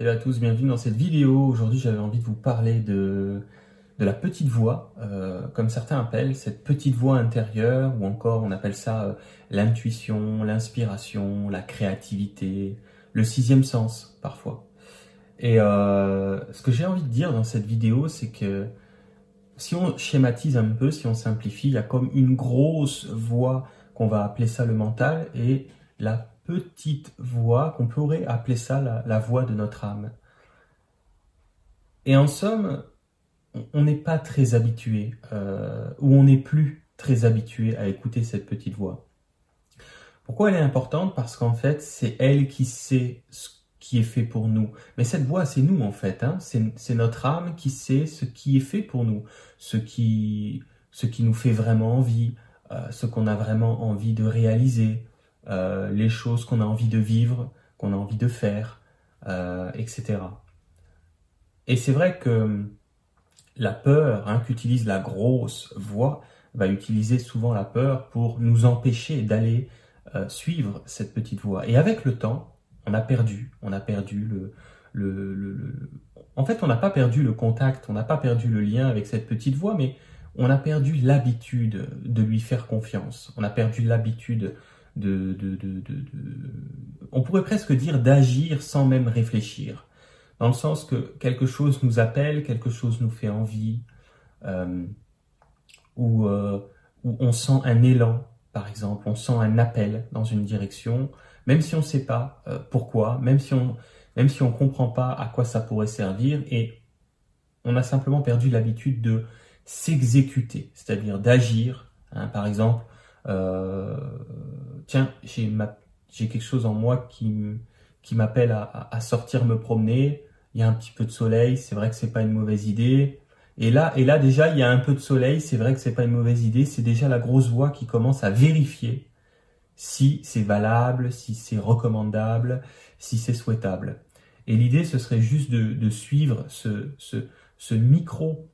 Hello à tous, bienvenue dans cette vidéo. Aujourd'hui, j'avais envie de vous parler de, de la petite voix, euh, comme certains appellent, cette petite voix intérieure, ou encore on appelle ça euh, l'intuition, l'inspiration, la créativité, le sixième sens parfois. Et euh, ce que j'ai envie de dire dans cette vidéo, c'est que si on schématise un peu, si on simplifie, il y a comme une grosse voix qu'on va appeler ça le mental et la petite voix, qu'on pourrait appeler ça la, voix de notre âme. Et en somme, on n'est pas très habitué, euh, ou on n'est plus très habitué à écouter cette petite voix. Pourquoi elle est importante? Parce qu'en fait, c'est elle qui sait ce qui est fait pour nous. Mais cette voix, c'est nous en fait. Hein. C'est notre âme qui sait ce qui est fait pour nous, ce qui, ce qui nous fait vraiment envie, euh, ce qu'on a vraiment envie de réaliser, euh, les choses qu'on a envie de vivre, qu'on a envie de faire, euh, etc. Et c'est vrai que la peur hein, qu'utilise la grosse voix va utiliser souvent la peur pour nous empêcher d'aller euh, suivre cette petite voix. Et avec le temps, on a perdu, on a perdu le, en fait, on n'a pas perdu le contact, on n'a pas perdu le lien avec cette petite voix, mais on a perdu l'habitude de lui faire confiance. On a perdu l'habitude on pourrait presque dire d'agir sans même réfléchir, dans le sens que quelque chose nous appelle, quelque chose nous fait envie, euh, ou, euh, on sent un élan, par exemple, on sent un appel dans une direction, même si on ne sait pas euh, pourquoi, même si on même si on comprend pas à quoi ça pourrait servir, et on a simplement perdu l'habitude de s'exécuter, c'est-à-dire d'agir. Hein, par exemple, euh, tiens, j'ai quelque chose en moi qui, m'appelle à, sortir me promener. Il y a un petit peu de soleil, c'est vrai que c'est pas une mauvaise idée. Et là, et là déjà, il y a un peu de soleil, c'est vrai que c'est pas une mauvaise idée. C'est déjà la grosse voix qui commence à vérifier si c'est valable, si c'est recommandable, si c'est souhaitable. Et l'idée, ce serait juste de, suivre ce, ce, ce micro,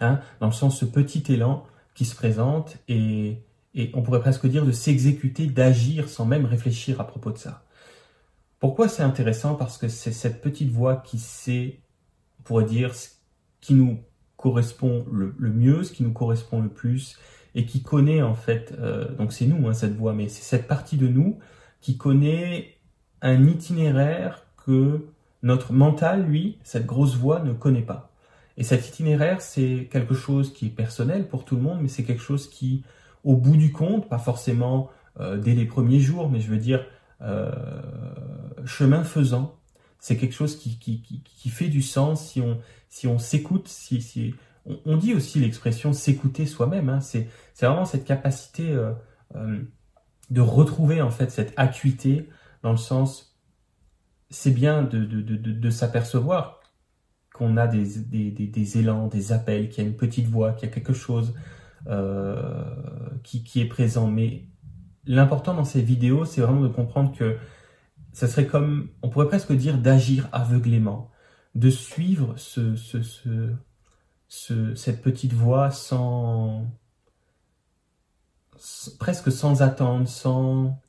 hein, dans le sens ce petit élan qui se présente et, et on pourrait presque dire de s'exécuter, d'agir sans même réfléchir à propos de ça. Pourquoi c'est intéressant? Parce que c'est cette petite voix qui sait, on pourrait dire, ce qui nous correspond le, mieux, ce qui nous correspond le plus, et qui connaît en fait, euh, donc c'est nous hein, cette voix, mais c'est cette partie de nous qui connaît un itinéraire que notre mental, lui, cette grosse voix ne connaît pas. Et cet itinéraire, c'est quelque chose qui est personnel pour tout le monde, mais c'est quelque chose qui au bout du compte, pas forcément euh, dès les premiers jours, mais je veux dire euh, chemin faisant, c'est quelque chose qui, qui, qui, fait du sens si on si on s'écoute, si, si on, dit aussi l'expression s'écouter soi-même. Hein, c'est c'est vraiment cette capacité euh, de retrouver en fait cette acuité dans le sens c'est bien de, de, de, de s'apercevoir qu'on a des, des, des, des, élans, des appels, qu'il y a une petite voix, qu'il y a quelque chose qui, qui, est présent. Mais l'important dans ces vidéos, c'est vraiment de comprendre que ça serait comme, on pourrait presque dire d'agir aveuglément, de suivre ce, ce, ce, ce, cette petite voix sans, presque sans attendre, sans,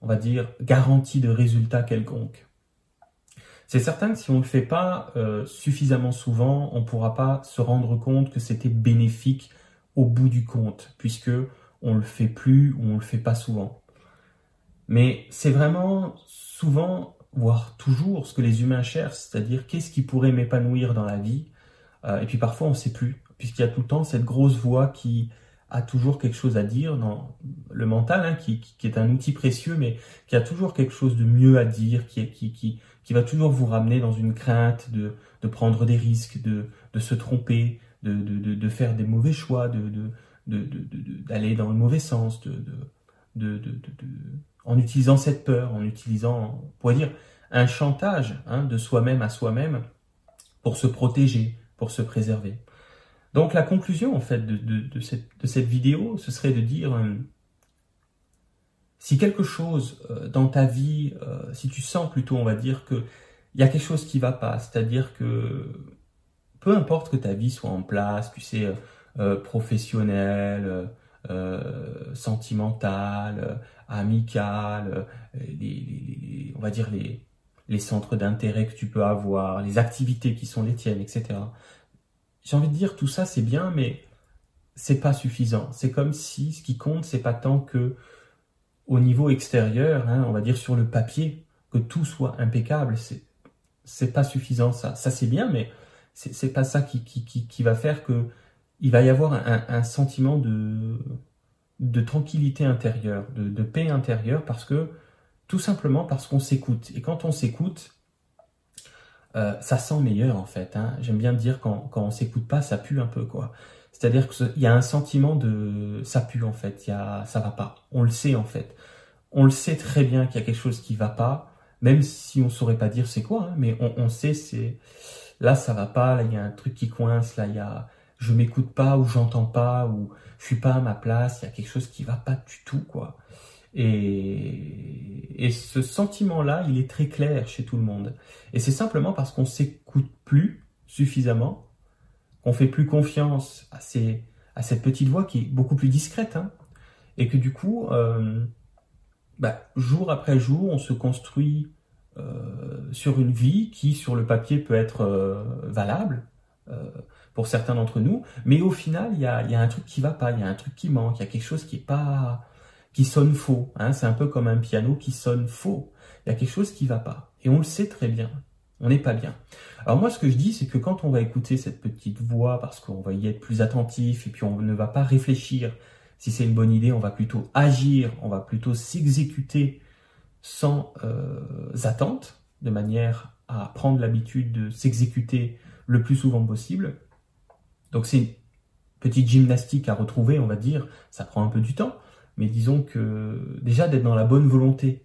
on va dire, garantie de résultat quelconque. C'est certain que si on ne le fait pas euh, suffisamment souvent, on ne pourra pas se rendre compte que c'était bénéfique au bout du compte, puisque on le fait plus ou on le fait pas souvent. Mais c'est vraiment souvent, voire toujours, ce que les humains cherchent, c'est-à-dire qu'est-ce qui pourrait m'épanouir dans la vie. Euh, et puis parfois on ne sait plus, puisqu'il y a tout le temps cette grosse voix qui a toujours quelque chose à dire dans le mental, hein, qui, qui, est un outil précieux, mais qui a toujours quelque chose de mieux à dire, qui, qui, qui, qui va toujours vous ramener dans une crainte de, de prendre des risques, de, de se tromper, de, de, de, faire des mauvais choix, d'aller dans le mauvais sens, en utilisant cette peur, en utilisant, on pourrait dire, un chantage hein, de soi-même à soi-même pour se protéger, pour se préserver. Donc la conclusion en fait de, de, cette, de cette vidéo, ce serait de dire euh, si quelque chose euh, dans ta vie, euh, si tu sens plutôt, on va dire que il y a quelque chose qui va pas, c'est-à-dire que peu importe que ta vie soit en place, tu sais, euh, euh professionnelle, euh, euh sentimentale, amicale, les, on va dire les centres d'intérêt que tu peux avoir, les activités qui sont les tiennes, etc. J'ai envie de dire tout ça c'est bien, mais c'est pas suffisant. C'est comme si ce qui compte c'est pas tant que au niveau extérieur, hein, on va dire sur le papier, que tout soit impeccable. C'est c'est pas suffisant ça. Ça c'est bien, mais c'est pas ça qui, qui, qui, va faire que il va y avoir un, un sentiment de de tranquillité intérieure, de, de paix intérieure, parce que tout simplement parce qu'on s'écoute. Et quand on s'écoute, euh, ça sent meilleur en fait. Hein. J'aime bien dire quand, quand on s'écoute pas, ça pue un peu quoi. C'est-à-dire qu'il y a un sentiment de ça pue en fait, il y a, ça va pas. On le sait en fait. On le sait très bien qu'il y a quelque chose qui va pas, même si on saurait pas dire c'est quoi, hein, mais on, on sait c'est là ça va pas, là il y a un truc qui coince, là il y a je m'écoute pas ou j'entends pas ou je suis pas à ma place, il y a quelque chose qui va pas du tout quoi. Et, et ce sentiment-là, il est très clair chez tout le monde. Et c'est simplement parce qu'on s'écoute plus suffisamment, qu'on fait plus confiance à, ces, à cette petite voix qui est beaucoup plus discrète, hein, et que du coup, euh, bah, jour après jour, on se construit sur une vie qui, sur le papier, peut être euh, valable euh, pour certains d'entre nous, mais au final, il y a, y a, un truc qui va pas, il y a un truc qui manque, il y a quelque chose qui est pas qui sonne faux. Hein. C'est un peu comme un piano qui sonne faux. Il y a quelque chose qui va pas. Et on le sait très bien. On n'est pas bien. Alors moi, ce que je dis, c'est que quand on va écouter cette petite voix, parce qu'on va y être plus attentif, et puis on ne va pas réfléchir si c'est une bonne idée, on va plutôt agir, on va plutôt s'exécuter sans euh, attente, de manière à prendre l'habitude de s'exécuter le plus souvent possible. Donc c'est une petite gymnastique à retrouver, on va dire, ça prend un peu du temps, mais disons que déjà d'être dans la bonne volonté,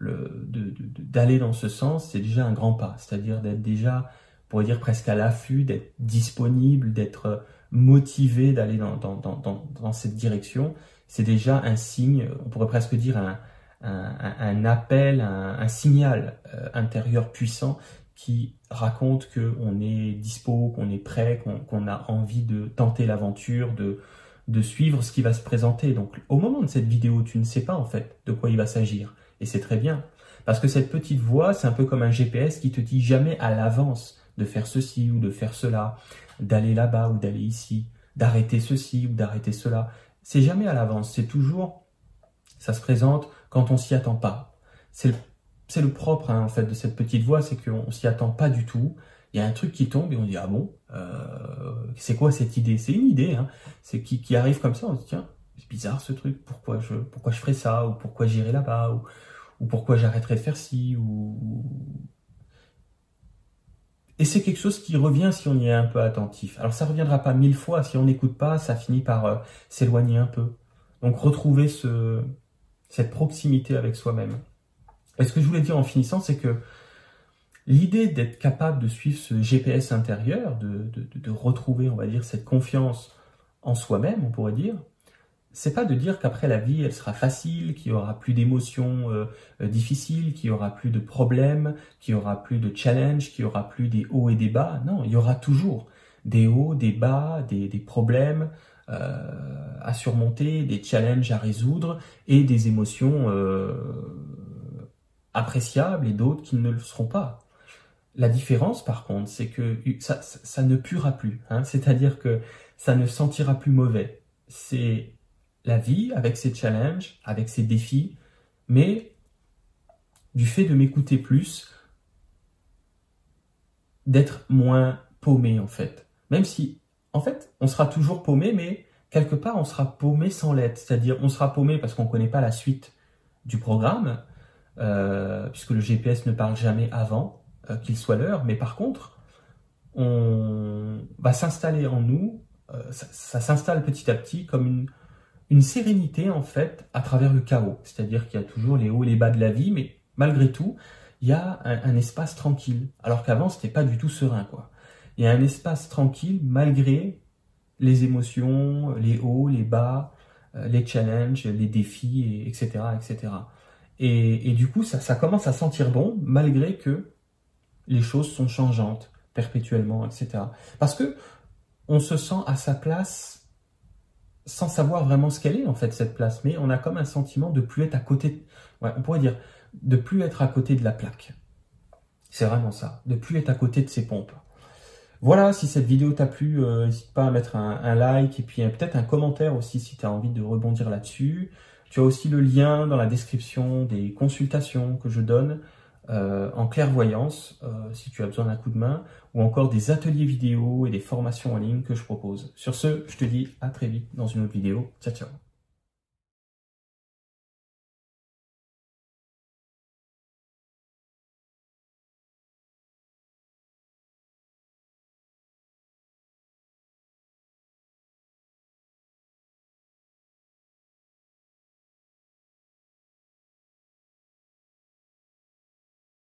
d'aller dans ce sens, c'est déjà un grand pas. C'est-à-dire d'être déjà, on pourrait dire presque à l'affût, d'être disponible, d'être motivé d'aller dans, dans, dans, dans, cette direction. C'est déjà un signe, on pourrait presque dire un, un, appel, un, un signal euh, intérieur puissant qui raconte qu'on est dispo, qu'on est prêt, qu'on a envie de tenter l'aventure, de, de suivre ce qui va se présenter. Donc au moment de cette vidéo, tu ne sais pas en fait de quoi il va s'agir. Et c'est très bien. Parce que cette petite voix, c'est un peu comme un GPS qui te dit jamais à l'avance de faire ceci ou de faire cela, d'aller là-bas ou d'aller ici, d'arrêter ceci ou d'arrêter cela. C'est jamais à l'avance, c'est toujours, ça se présente quand on s'y attend pas. C'est le, propre hein, en fait de cette petite voix, c'est qu'on s'y attend pas du tout il y a un truc qui tombe et on dit ah bon, euh, c'est quoi cette idée? C'est une idée, hein, c'est qui, qui arrive comme ça, on se dit tiens, c'est bizarre ce truc, pourquoi je, pourquoi je ferais ça, ou pourquoi j'irai là-bas, ou, ou pourquoi j'arrêterai de faire ci, ou... Et c'est quelque chose qui revient si on y est un peu attentif. Alors ça reviendra pas mille fois, si on n'écoute pas, ça finit par euh, s'éloigner un peu. Donc retrouver ce, cette proximité avec soi-même. Et ce que je voulais dire en finissant, c'est que L'idée d'être capable de suivre ce GPS intérieur, de, retrouver, on va dire, cette confiance en soi-même, on pourrait dire, c'est pas de dire qu'après la vie, elle sera facile, qu'il y aura plus d'émotions euh, euh, difficiles, qu'il y aura plus de problèmes, qu'il y aura plus de challenges, qu'il y aura plus des hauts et des bas. Non, il y aura toujours des hauts, des bas, des, problèmes euh, à surmonter, des challenges à résoudre et des émotions appréciables et d'autres qui ne le seront pas. La différence, par contre, c'est que ça, ça, ne puera plus. Hein. C'est-à-dire que ça ne sentira plus mauvais. C'est la vie avec ses challenges, avec ses défis, mais du fait de m'écouter plus, d'être moins paumé en fait. Même si, en fait, on sera toujours paumé, mais quelque part, on sera paumé sans l'être. C'est-à-dire, on sera paumé parce qu'on ne connaît pas la suite du programme, euh, puisque le GPS ne parle jamais avant. Euh, qu'il soit l'heure, mais par contre, on va s'installer en nous, euh, ça, s'installe petit à petit comme une, une, sérénité en fait à travers le chaos. C'est-à-dire qu'il y a toujours les hauts et les bas de la vie, mais malgré tout, il y a un, espace tranquille. Alors qu'avant, c'était pas du tout serein, quoi. Il y a un espace tranquille malgré les émotions, les hauts, les bas, euh, les challenges, les défis, etc., etc. Et, du coup, ça, commence à sentir bon malgré que les choses sont changeantes perpétuellement, etc. Parce que on se sent à sa place sans savoir vraiment ce qu'elle est en fait cette place, mais on a comme un sentiment de plus être à côté, on pourrait dire de plus être à côté de la plaque. C'est vraiment ça, de plus être à côté de ces pompes. Voilà, si cette vidéo t'a plu, euh, n'hésite pas à mettre un, like et puis peut-être un commentaire aussi si tu as envie de rebondir là-dessus. Tu as aussi le lien dans la description des consultations que je donne euh, en clairvoyance, euh, si tu as besoin d'un coup de main, ou encore des ateliers vidéo et des formations en ligne que je propose. Sur ce, je te dis à très vite dans une autre vidéo. Ciao, ciao